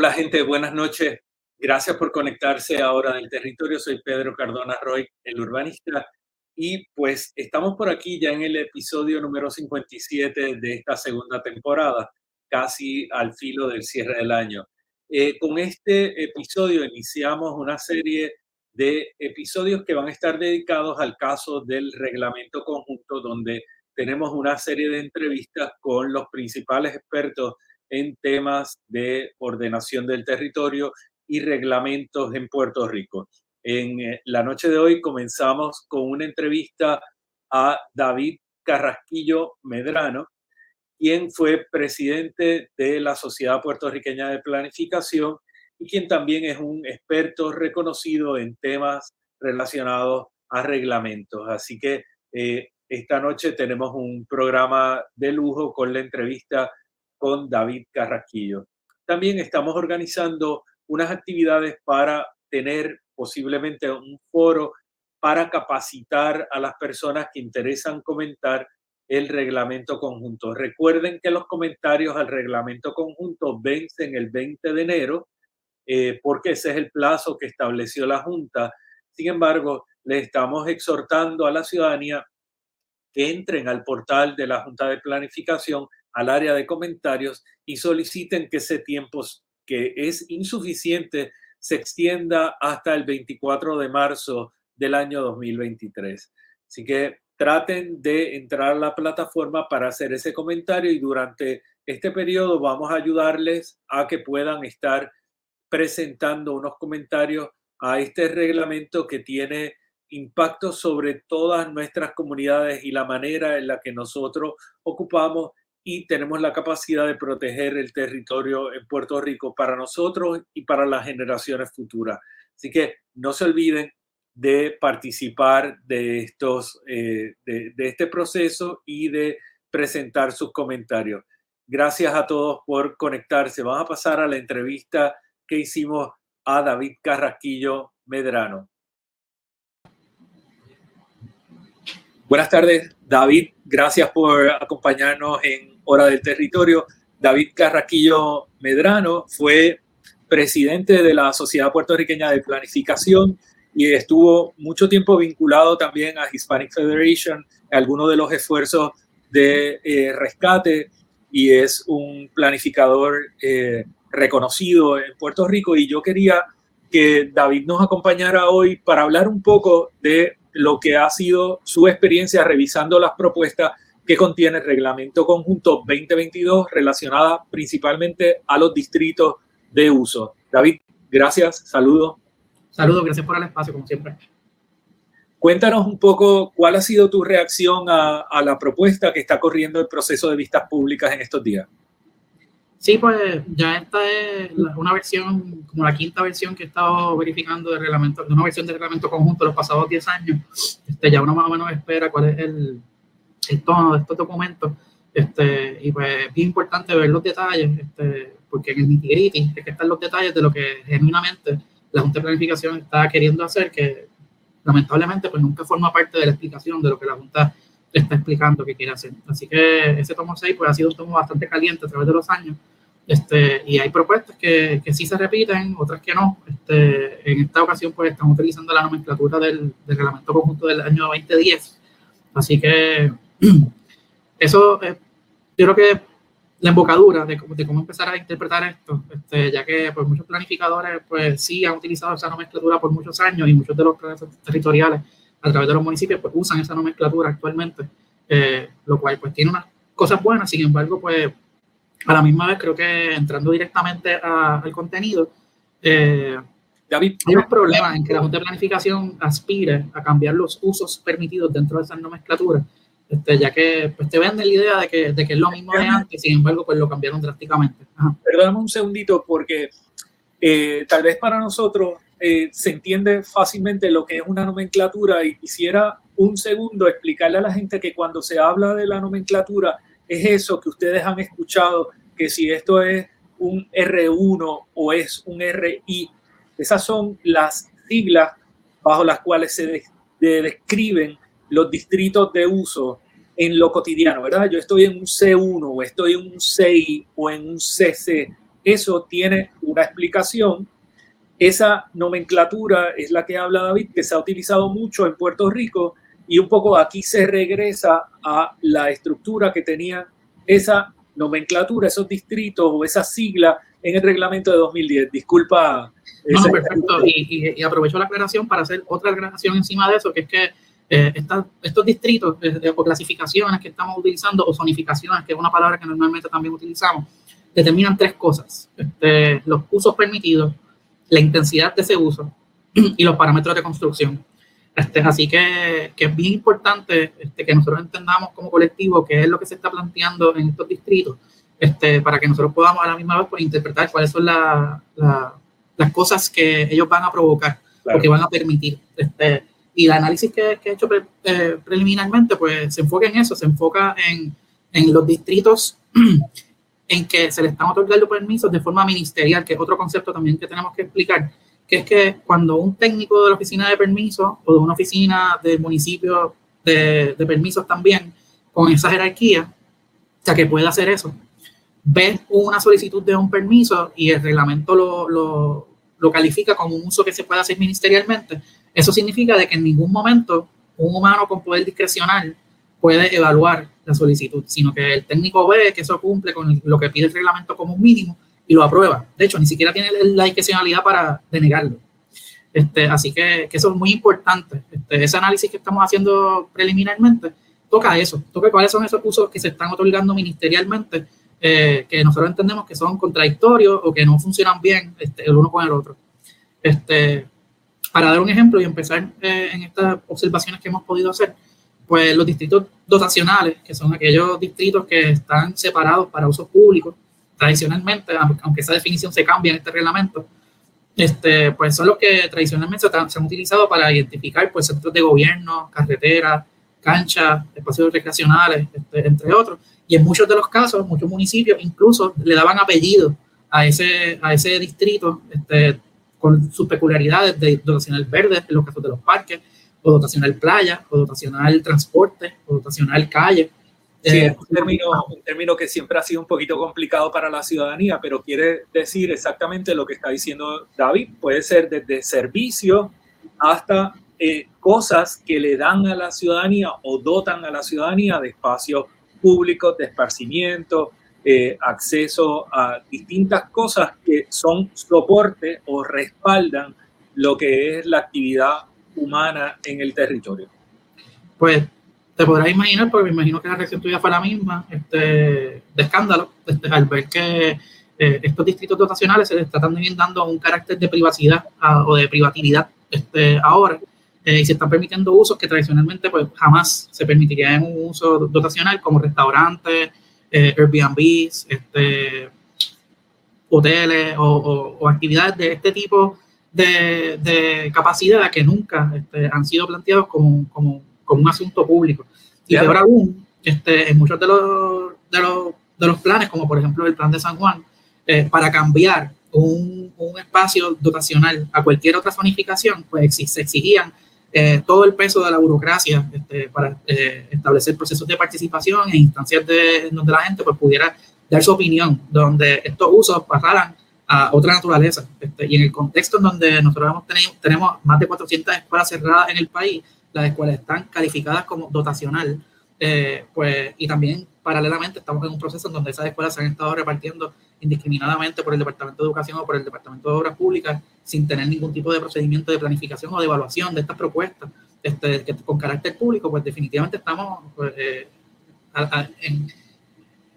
Hola gente, buenas noches. Gracias por conectarse ahora del territorio. Soy Pedro Cardona Roy, el urbanista. Y pues estamos por aquí ya en el episodio número 57 de esta segunda temporada, casi al filo del cierre del año. Eh, con este episodio iniciamos una serie de episodios que van a estar dedicados al caso del reglamento conjunto, donde tenemos una serie de entrevistas con los principales expertos en temas de ordenación del territorio y reglamentos en Puerto Rico. En eh, la noche de hoy comenzamos con una entrevista a David Carrasquillo Medrano, quien fue presidente de la Sociedad Puertorriqueña de Planificación y quien también es un experto reconocido en temas relacionados a reglamentos. Así que eh, esta noche tenemos un programa de lujo con la entrevista con David Carrasquillo. También estamos organizando unas actividades para tener posiblemente un foro para capacitar a las personas que interesan comentar el reglamento conjunto. Recuerden que los comentarios al reglamento conjunto vencen el 20 de enero, eh, porque ese es el plazo que estableció la Junta. Sin embargo, le estamos exhortando a la ciudadanía que entren al portal de la Junta de Planificación al área de comentarios y soliciten que ese tiempo que es insuficiente se extienda hasta el 24 de marzo del año 2023. Así que traten de entrar a la plataforma para hacer ese comentario y durante este periodo vamos a ayudarles a que puedan estar presentando unos comentarios a este reglamento que tiene impacto sobre todas nuestras comunidades y la manera en la que nosotros ocupamos y tenemos la capacidad de proteger el territorio en Puerto Rico para nosotros y para las generaciones futuras. Así que no se olviden de participar de, estos, eh, de, de este proceso y de presentar sus comentarios. Gracias a todos por conectarse. Vamos a pasar a la entrevista que hicimos a David Carrasquillo Medrano. Buenas tardes, David. Gracias por acompañarnos en Hora del Territorio. David Carraquillo Medrano fue presidente de la Sociedad Puertorriqueña de Planificación y estuvo mucho tiempo vinculado también a Hispanic Federation, algunos de los esfuerzos de eh, rescate y es un planificador eh, reconocido en Puerto Rico y yo quería que David nos acompañara hoy para hablar un poco de lo que ha sido su experiencia revisando las propuestas que contiene el Reglamento Conjunto 2022 relacionada principalmente a los distritos de uso. David, gracias, saludos. Saludos, gracias por el espacio, como siempre. Cuéntanos un poco cuál ha sido tu reacción a, a, la propuesta que está corriendo el proceso de vistas públicas en estos días. Sí, pues ya esta es una versión, como la quinta versión que he estado verificando de reglamento, de una versión de reglamento conjunto los pasados 10 años. Este, ya uno más o menos espera cuál es el, de estos documentos. Este, y pues es bien importante ver los detalles, este, porque en el nitty es que están los detalles de lo que genuinamente la Junta de Planificación está queriendo hacer, que lamentablemente pues nunca forma parte de la explicación de lo que la Junta está explicando que quiere hacer. Así que ese tomo 6 pues, ha sido un tomo bastante caliente a través de los años. Este, y hay propuestas que, que sí se repiten, otras que no. Este, en esta ocasión pues estamos utilizando la nomenclatura del, del reglamento conjunto del año 2010. Así que eso, eh, yo creo que la embocadura de, de, cómo empezar a interpretar esto, este, ya que pues, muchos planificadores pues sí han utilizado esa nomenclatura por muchos años y muchos de los planes territoriales a través de los municipios, pues usan esa nomenclatura actualmente, eh, lo cual pues tiene unas cosas buenas, sin embargo, pues a la misma vez creo que entrando directamente al contenido, eh, David, hay un problema en que la Junta de Planificación aspire a cambiar los usos permitidos dentro de esa nomenclatura, este, ya que pues, te venden la idea de que, de que es lo mismo de antes, sin embargo, pues lo cambiaron drásticamente. Perdóname un segundito, porque eh, tal vez para nosotros eh, se entiende fácilmente lo que es una nomenclatura y quisiera un segundo explicarle a la gente que cuando se habla de la nomenclatura es eso que ustedes han escuchado, que si esto es un R1 o es un RI, esas son las siglas bajo las cuales se describen los distritos de uso en lo cotidiano, ¿verdad? Yo estoy en un C1 o estoy en un CI o en un CC. Eso tiene una explicación esa nomenclatura es la que habla David, que se ha utilizado mucho en Puerto Rico y un poco aquí se regresa a la estructura que tenía esa nomenclatura, esos distritos o esa sigla en el reglamento de 2010. Disculpa. No, perfecto. Y, aprovecho la aclaración para hacer otra aclaración encima de eso, que es que eh, estos distritos eh, o clasificaciones que estamos utilizando, o zonificaciones, que es una palabra que normalmente también utilizamos, determinan tres cosas. Este, los usos permitidos, la intensidad de ese uso y los parámetros de construcción. Este, así que, que, es bien importante este, que nosotros entendamos como colectivo qué es lo que se está planteando en estos distritos, este, para que nosotros podamos a la misma vez pues, interpretar cuáles son la, las cosas que ellos van a provocar o que van a permitir. Este, y el análisis que, que he hecho eh, preliminarmente pues, se enfoca en eso, se enfoca en, en los distritos en que se le están otorgando permisos de forma ministerial, que es otro concepto también que tenemos que explicar, que es que cuando un técnico de la oficina de permisos o de una oficina del municipio de, de permisos también, con esa jerarquía, o sea, que puede hacer eso, ve una solicitud de un permiso y el reglamento lo, lo, lo califica como un uso que se puede hacer ministerialmente, eso significa de que en ningún momento un humano con poder discrecional puede evaluar la solicitud, sino que el técnico ve que eso cumple con lo que pide el reglamento como un mínimo y lo aprueba. De hecho, ni siquiera tiene la discrecionalidad para denegarlo. Este, así que, que, eso es muy importante. Este, ese análisis que estamos haciendo preliminarmente toca eso, toca cuáles son esos usos que se están otorgando ministerialmente, eh, que nosotros entendemos que son contradictorios o que no funcionan bien este, el uno con el otro. Este, para dar un ejemplo y empezar eh, en estas observaciones que hemos podido hacer, pues los distritos dotacionales, que son aquellos distritos que están separados para usos públicos, tradicionalmente, aunque esa definición se cambia en este reglamento, este, pues son los que tradicionalmente se, han utilizado para identificar pues, centros de gobierno, carreteras, canchas, espacios recreacionales, este, entre otros. Y en muchos de los casos, muchos municipios incluso le daban apellido a ese, a ese distrito este, con sus peculiaridades de dotacional verde, en los casos de los parques, o dotacional playa, o dotacional transporte, o dotacional calle. Sí, eh, un, término, un término que siempre ha sido un poquito complicado para la ciudadanía, pero quiere decir exactamente lo que está diciendo David. Puede ser desde servicio hasta eh, cosas que le dan a la ciudadanía o dotan a la ciudadanía de espacios públicos, de esparcimiento, eh, acceso a distintas cosas que son soporte o respaldan lo que es la actividad humana en el territorio? Pues te podrás imaginar, porque me imagino que la reacción tuya fue la misma, este, de escándalo, este, al ver que eh, estos distritos dotacionales se les está también dando un carácter de privacidad o de privatividad este, ahora, eh, y se están permitiendo usos que tradicionalmente pues, jamás se permitiría en un uso dotacional, como restaurantes, eh, Airbnbs, este, hoteles o, actividades de este tipo de, capacidad que nunca este, han sido planteados como, como, como, un asunto público. Y peor aún, este, en muchos de los, de los, de, los, planes, como por ejemplo el plan de San Juan, eh, para cambiar un, un, espacio dotacional a cualquier otra zonificación, pues se exigían eh, todo el peso de la burocracia este, para eh, establecer procesos de participación en instancias de, donde la gente pues, pudiera dar su opinión, donde estos usos pasaran a otra naturaleza. Este, y en el contexto en donde nosotros hemos tenido, tenemos más de 400 escuelas cerradas en el país, las escuelas están calificadas como dotacional, eh, pues, y también paralelamente estamos en un proceso en donde esas escuelas se han estado repartiendo indiscriminadamente por el Departamento de Educación o por el Departamento de Obras Públicas sin tener ningún tipo de procedimiento de planificación o de evaluación de estas propuestas este, con carácter público, pues definitivamente estamos pues, eh, en,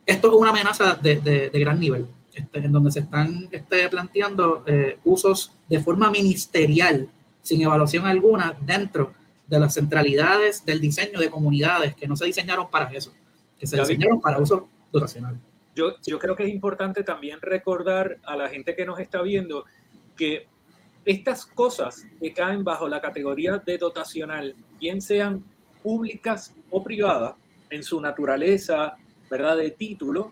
esto es una amenaza de, de, gran nivel, este, en donde se están este, planteando eh, usos de forma ministerial, sin evaluación alguna, dentro de las centralidades del diseño de comunidades que no se diseñaron para eso, que se diseñaron para uso dotacional. Yo, creo que es importante también recordar a la gente que nos está viendo que estas cosas que caen bajo la categoría de dotacional, bien sean públicas o privadas, en su naturaleza, ¿verdad?, de título,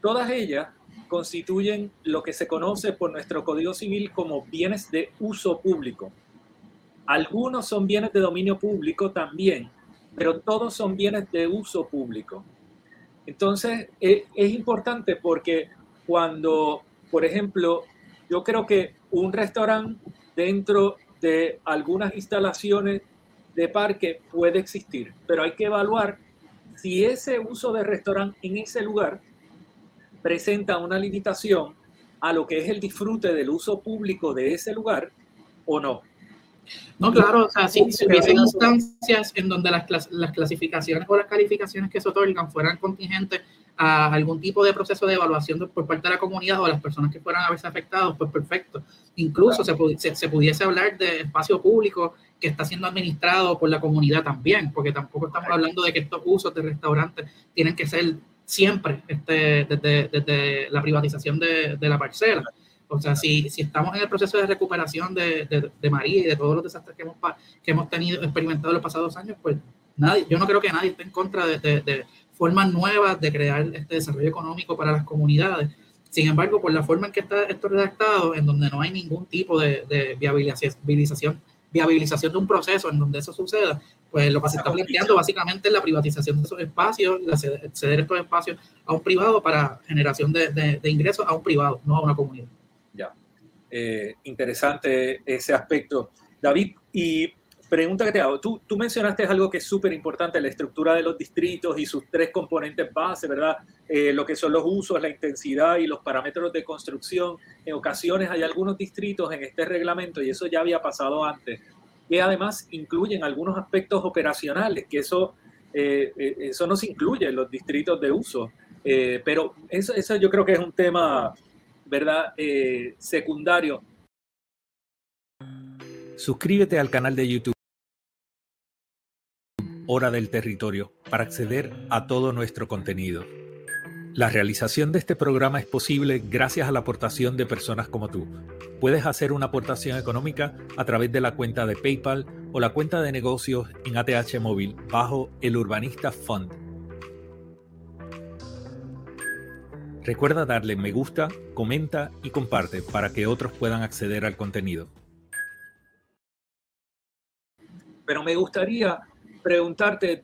todas ellas constituyen lo que se conoce por nuestro Código Civil como bienes de uso público. Algunos son bienes de dominio público también, pero todos son bienes de uso público. Entonces, es, importante porque cuando, por ejemplo, yo creo que un restaurante dentro de algunas instalaciones de parque puede existir, pero hay que evaluar si ese uso de restaurante en ese lugar presenta una limitación a lo que es el disfrute del uso público de ese lugar o no. No, claro, o sea, si, hubiesen instancias en donde las, las, clasificaciones o las calificaciones que se otorgan fueran contingentes a algún tipo de proceso de evaluación por parte de la comunidad o a las personas que fueran a verse afectados, pues perfecto. Incluso se, se, pudiese hablar de espacio público que está siendo administrado por la comunidad también, porque tampoco estamos hablando de que estos usos de restaurantes tienen que ser siempre este, desde, desde la privatización de, de, la parcela. O sea, si, si estamos en el proceso de recuperación de, de, María y de todos los desastres que hemos, que hemos tenido, experimentado en los pasados años, pues nadie, yo no creo que nadie esté en contra de, formas nuevas de crear este desarrollo económico para las comunidades. Sin embargo, por la forma en que está esto redactado, en donde no hay ningún tipo de, de viabilización, viabilización de un proceso en donde eso suceda, pues lo que se está planteando básicamente es la privatización de esos espacios, ceder estos espacios a un privado para generación de, de ingresos a un privado, no a una comunidad. Eh, interesante ese aspecto. David, y pregunta que te hago, tú, tú mencionaste algo que es súper importante, la estructura de los distritos y sus tres componentes base, ¿verdad? Eh, lo que son los usos, la intensidad y los parámetros de construcción. En ocasiones hay algunos distritos en este reglamento, y eso ya había pasado antes, que además incluyen algunos aspectos operacionales, que eso, eh, eso no se incluye en los distritos de uso. pero eso, eso yo creo que es un tema ¿verdad? Eh, secundario. Suscríbete al canal de YouTube Hora del Territorio para acceder a todo nuestro contenido. La realización de este programa es posible gracias a la aportación de personas como tú. Puedes hacer una aportación económica a través de la cuenta de PayPal o la cuenta de negocios en ATH Móvil bajo el Urbanista Fund. Recuerda darle me gusta, comenta y comparte para que otros puedan acceder al contenido. Pero me gustaría preguntarte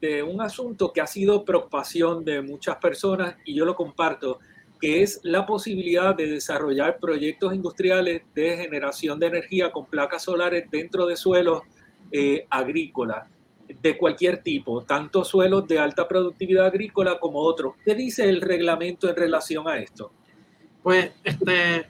de, un asunto que ha sido preocupación de muchas personas y yo lo comparto, que es la posibilidad de desarrollar proyectos industriales de generación de energía con placas solares dentro de suelos eh, agrícolas de cualquier tipo, tanto suelos de alta productividad agrícola como otros. ¿Qué dice el reglamento en relación a esto? Pues, este,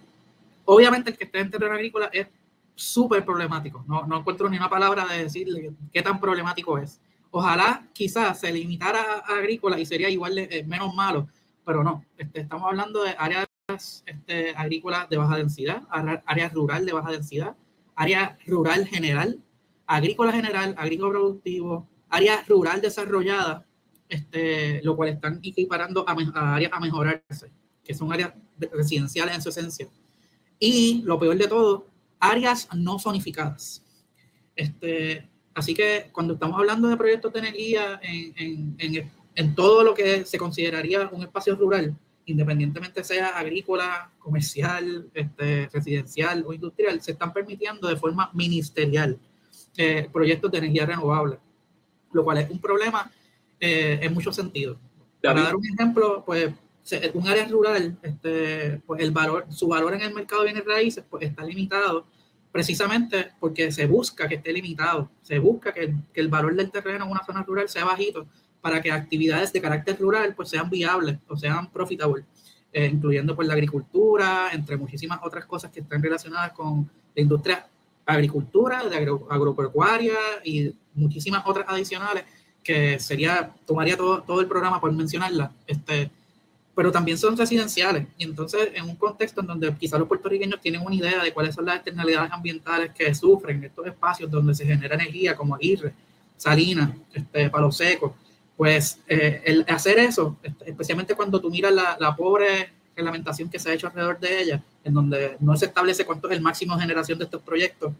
obviamente el que esté en terreno agrícola es súper problemático. No, no encuentro ni una palabra de decirle qué tan problemático es. Ojalá quizás se limitara a agrícola y sería igual de, eh, menos malo, pero no. Este, estamos hablando de áreas este, agrícolas de baja densidad, áreas rural de baja densidad, área rural general, agrícola general, agrícola productivo, área rural desarrollada, este, lo cual están equiparando a, áreas a mejorarse, que son áreas residenciales en su esencia. Y lo peor de todo, áreas no zonificadas. Este, así que cuando estamos hablando de proyectos de energía en, todo lo que se consideraría un espacio rural, independientemente sea agrícola, comercial, este, residencial o industrial, se están permitiendo de forma ministerial eh, proyectos de energía renovable, lo cual es un problema eh, en muchos sentidos. Para dar un ejemplo, pues un área rural, este, pues el valor, su valor en el mercado de bienes raíces pues está limitado precisamente porque se busca que esté limitado, se busca que, que, el valor del terreno en una zona rural sea bajito para que actividades de carácter rural pues sean viables o sean profitables, eh, incluyendo pues la agricultura, entre muchísimas otras cosas que están relacionadas con la industria agricultura, de agropecuaria y muchísimas otras adicionales que sería, tomaría todo, todo el programa por mencionarla, este, pero también son residenciales. Y entonces, en un contexto en donde quizás los puertorriqueños tienen una idea de cuáles son las externalidades ambientales que sufren estos espacios donde se genera energía, como Aguirre, Salinas, este, Palo Seco, pues eh, el hacer eso, este, especialmente cuando tú miras la, la, pobre reglamentación que se ha hecho alrededor de ella, en donde no se establece cuánto es el máximo de generación de estos proyectos,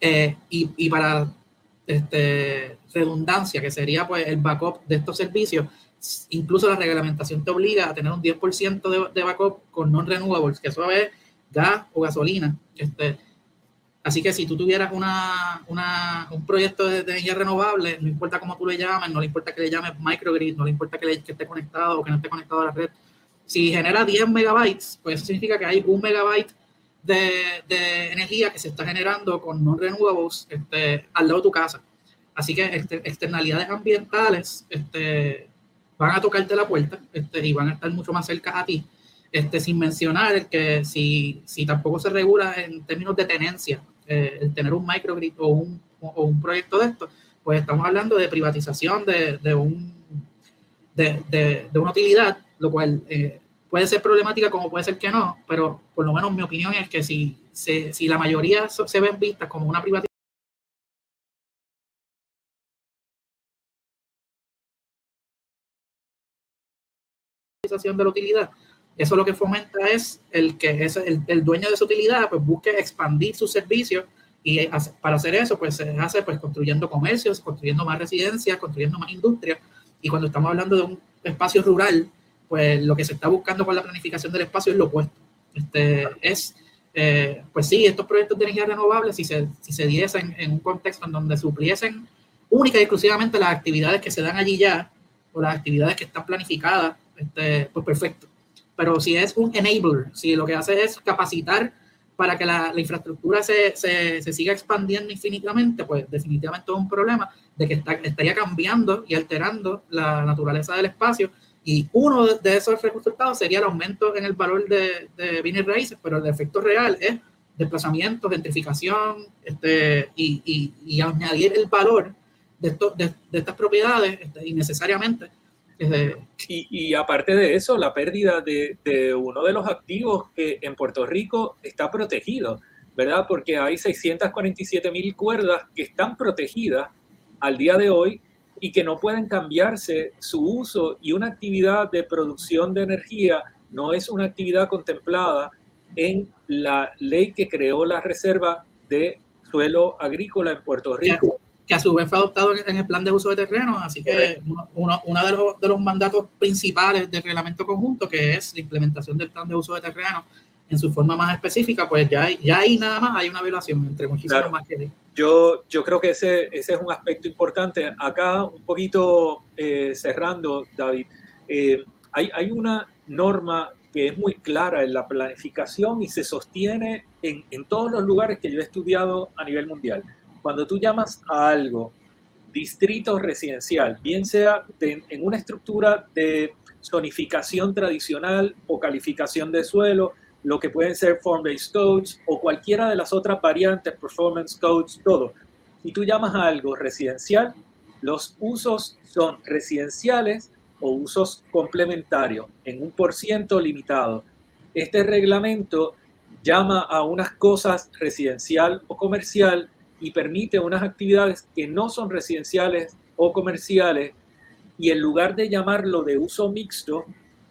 eh, y, y, para este, redundancia, que sería pues el backup de estos servicios, incluso la reglamentación te obliga a tener un 10% de, de, backup con non-renewables, que eso es gas o gasolina. Este, así que si tú tuvieras una, una, un proyecto de, energía renovable, no importa cómo tú le llames, no le importa que le llames microgrid, no le importa que, le, que esté conectado o que no esté conectado a la red, si genera 10 megabytes, pues eso significa que hay un megabyte de, de energía que se está generando con non-renewables este, al lado de tu casa. Así que este, externalidades ambientales este, van a tocarte la puerta este, y van a estar mucho más cerca a ti. Este, sin mencionar que si, si tampoco se regula en términos de tenencia, eh, el tener un microgrid o un, o un proyecto de esto, pues estamos hablando de privatización de, de un, de, de, de, una utilidad, lo cual eh, puede ser problemática como puede ser que no, pero por lo menos mi opinión es que si, si, si la mayoría se ven vistas como una privatización, de la utilidad, eso lo que fomenta es el que es el, el, dueño de esa utilidad pues busque expandir sus servicios y para hacer eso pues se hace pues construyendo comercios, construyendo más residencias, construyendo más industria. Y cuando estamos hablando de un espacio rural pues lo que se está buscando con la planificación del espacio es lo opuesto. Este, es, eh, pues sí, estos proyectos de energía renovable, si se, si se diesen en un contexto en donde supliesen única y exclusivamente las actividades que se dan allí ya, o las actividades que están planificadas este, pues perfecto. Pero si es un enabler, si lo que hace es capacitar para que la, la infraestructura se, se, se, siga expandiendo infinitamente, pues definitivamente es un problema de que está, estaría cambiando y alterando la naturaleza del espacio. Y uno de esos resultados sería el aumento en el valor de, de bienes raíces, pero el efecto real es desplazamiento, gentrificación este, y, y, y añadir el valor de, esto, de, de estas propiedades este, innecesariamente y, y, aparte de eso, la pérdida de, de, uno de los activos que en Puerto Rico está protegido, ¿verdad? Porque hay 647 mil cuerdas que están protegidas al día de hoy y que no pueden cambiarse su uso y una actividad de producción de energía no es una actividad contemplada en la ley que creó la reserva de suelo agrícola en Puerto Rico. que a su vez fue adoptado en el plan de uso de terreno, así que uno, uno de, los, de, los, mandatos principales del reglamento conjunto, que es la implementación del plan de uso de terreno en su forma más específica, pues ya, ya ahí nada más hay una violación entre muchísimas claro. más que yo, yo creo que ese, ese es un aspecto importante. Acá, un poquito eh, cerrando, David, eh, hay, hay una norma que es muy clara en la planificación y se sostiene en, en todos los lugares que yo he estudiado a nivel mundial cuando tú llamas a algo distrito residencial, bien sea de, en una estructura de zonificación tradicional o calificación de suelo, lo que pueden ser form-based codes o cualquiera de las otras variantes, performance codes, todo. Si tú llamas a algo residencial, los usos son residenciales o usos complementarios en un por ciento limitado. Este reglamento llama a unas cosas residencial o comercial y permite unas actividades que no son residenciales o comerciales y en lugar de llamarlo de uso mixto,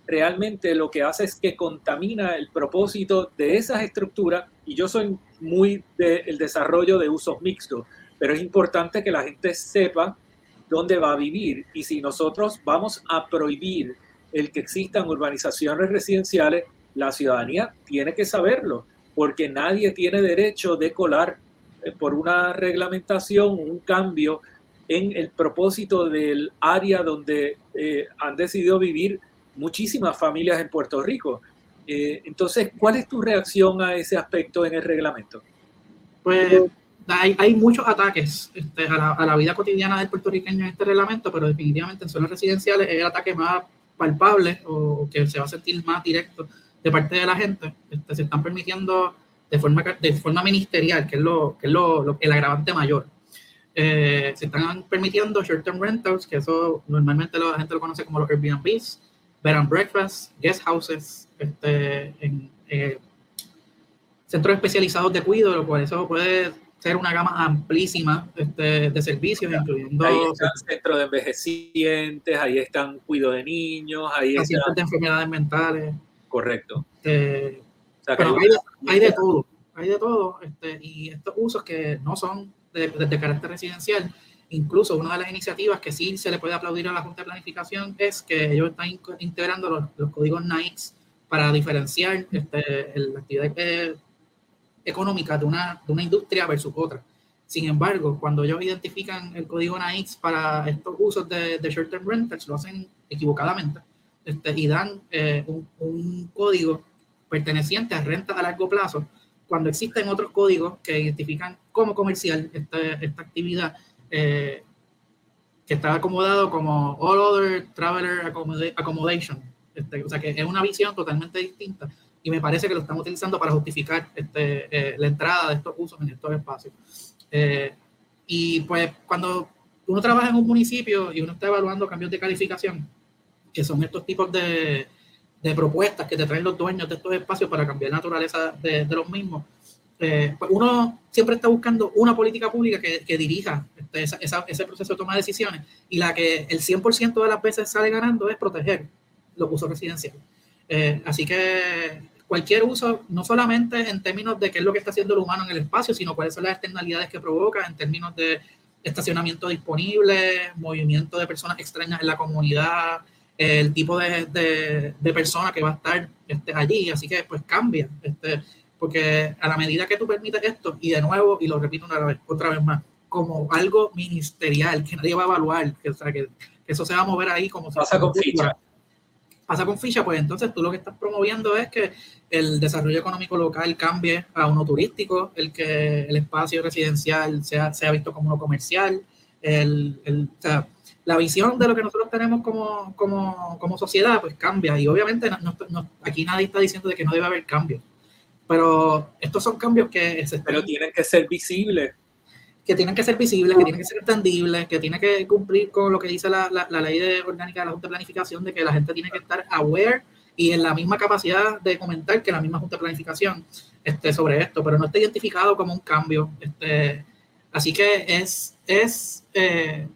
realmente lo que hace es que contamina el propósito de esas estructuras y yo soy muy del desarrollo de usos mixtos, pero es importante que la gente sepa dónde va a vivir y si nosotros vamos a prohibir el que existan urbanizaciones residenciales, la ciudadanía tiene que saberlo, porque nadie tiene derecho de colar eh, por una reglamentación, un cambio en el propósito del área donde eh, han decidido vivir muchísimas familias en Puerto Rico. Eh, entonces, ¿cuál es tu reacción a ese aspecto en el reglamento? Pues hay, hay muchos ataques este, a, la, a, la, vida cotidiana del puertorriqueño en este reglamento, pero definitivamente en zonas residenciales es el ataque más palpable o que se va a sentir más directo de parte de la gente. Este, se están permitiendo de forma, de forma ministerial, que es, lo, que es lo, el agravante mayor. Eh, se están permitiendo short-term rentals, que eso normalmente la gente lo conoce como los Airbnbs, bed and breakfast, guest houses, este, en eh, centros especializados de cuidado, lo cual eso puede ser una gama amplísima este, de servicios, incluyendo... Ahí están centros de envejecientes, ahí están cuido de niños, ahí están... de enfermedades mentales. Correcto. Este, pero hay, hay, de todo, hay de todo, este, y estos usos que no son de, de, carácter residencial, Incluso una de las iniciativas que sí se le puede aplaudir a la Junta de Planificación es que ellos están integrando los, códigos NICE para diferenciar este, la actividad eh, económica de una, de una industria versus otra. Sin embargo, cuando ellos identifican el código NICE para estos usos de, short-term rentals, lo hacen equivocadamente este, y dan eh, un, un, código perteneciente a renta a largo plazo, cuando existen otros códigos que identifican como comercial esta, esta actividad eh, que está acomodado como All Other Traveler Accommodation. Este, o sea que es una visión totalmente distinta y me parece que lo están utilizando para justificar este, eh, la entrada de estos usos en estos espacios. Eh, y pues cuando uno trabaja en un municipio y uno está evaluando cambios de calificación, que son estos tipos de, de propuestas que te traen los dueños de estos espacios para cambiar la naturaleza de, de los mismos, eh, pues uno siempre está buscando una política pública que, que dirija esa, esa, ese proceso de toma de decisiones y la que el 100% de las veces sale ganando es proteger los usos residenciales. Eh, así que cualquier uso, no solamente en términos de qué es lo que está haciendo el humano en el espacio, sino cuáles son las externalidades que provoca en términos de estacionamiento disponible, movimiento de personas extrañas en la comunidad, el tipo de, de, de persona que va a estar este, allí, así que pues cambia. Este, porque a la medida que tú permites esto, y de nuevo, y lo repito una vez, otra vez más, como algo ministerial que nadie va a evaluar, que, o sea, que, eso se va a mover ahí como pasa con ficha. Pasa con ficha, pues entonces tú lo que estás promoviendo es que el desarrollo económico local cambie a uno turístico, el que el espacio residencial sea, sea visto como uno comercial, el, el, o sea, la visión de lo que nosotros tenemos como, como, como sociedad, pues cambia. Y obviamente no, no, aquí nadie está diciendo de que no debe haber cambios pero estos son cambios que... Se Pero tienen que ser visibles. Que tienen que ser visibles, que tienen que ser entendibles, que tienen que cumplir con lo que dice la, la, la ley de orgánica de la Junta de Planificación, de que la gente tiene que estar aware y en la misma capacidad de comentar que la misma Junta de Planificación este, sobre esto, pero no está identificado como un cambio. Este, así que es, es eh,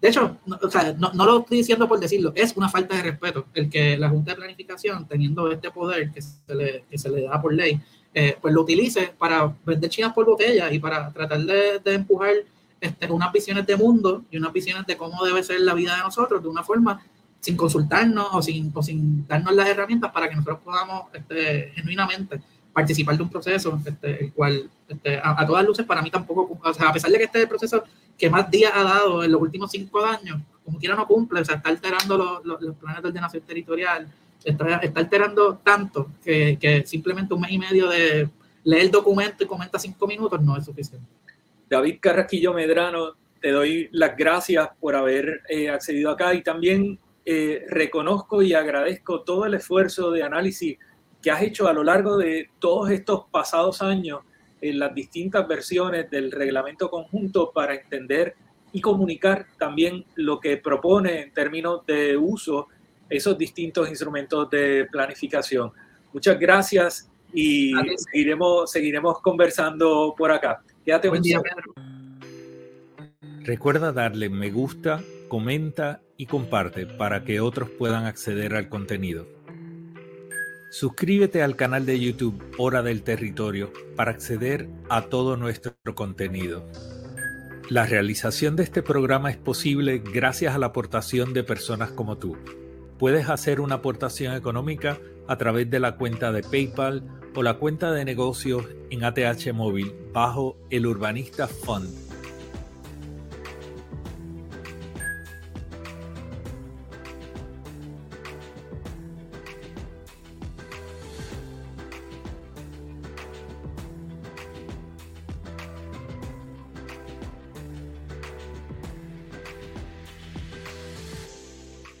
de hecho, no, o sea, no, no, lo estoy diciendo por decirlo, es una falta de respeto el que la Junta de Planificación, teniendo este poder que se le, que se le da por ley, eh, pues lo utilice para vender chinas por botella y para tratar de, de, empujar este, unas visiones de mundo y unas visiones de cómo debe ser la vida de nosotros de una forma sin consultarnos o sin, o sin darnos las herramientas para que nosotros podamos este, genuinamente participar de un proceso, este, el cual este, a, a, todas luces para mí tampoco, o sea, a pesar de que este proceso que más días ha dado en los últimos cinco años, como quiera no cumple, o sea, está alterando los, los planes de ordenación territorial, está, está alterando tanto que, que, simplemente un mes y medio de leer el documento y comenta cinco minutos no es suficiente. David Carrasquillo Medrano, te doy las gracias por haber eh, accedido acá y también eh, reconozco y agradezco todo el esfuerzo de análisis que has hecho a lo largo de todos estos pasados años en las distintas versiones del reglamento conjunto para entender y comunicar también lo que propone en términos de uso esos distintos instrumentos de planificación. Muchas gracias y seguiremos, seguiremos conversando por acá. Quédate Buen día, Recuerda darle me gusta, comenta y comparte para que otros puedan acceder al contenido. Suscríbete al canal de YouTube Hora del Territorio para acceder a todo nuestro contenido. La realización de este programa es posible gracias a la aportación de personas como tú. Puedes hacer una aportación económica a través de la cuenta de PayPal o la cuenta de negocios en ATH Móvil bajo el Urbanista Fund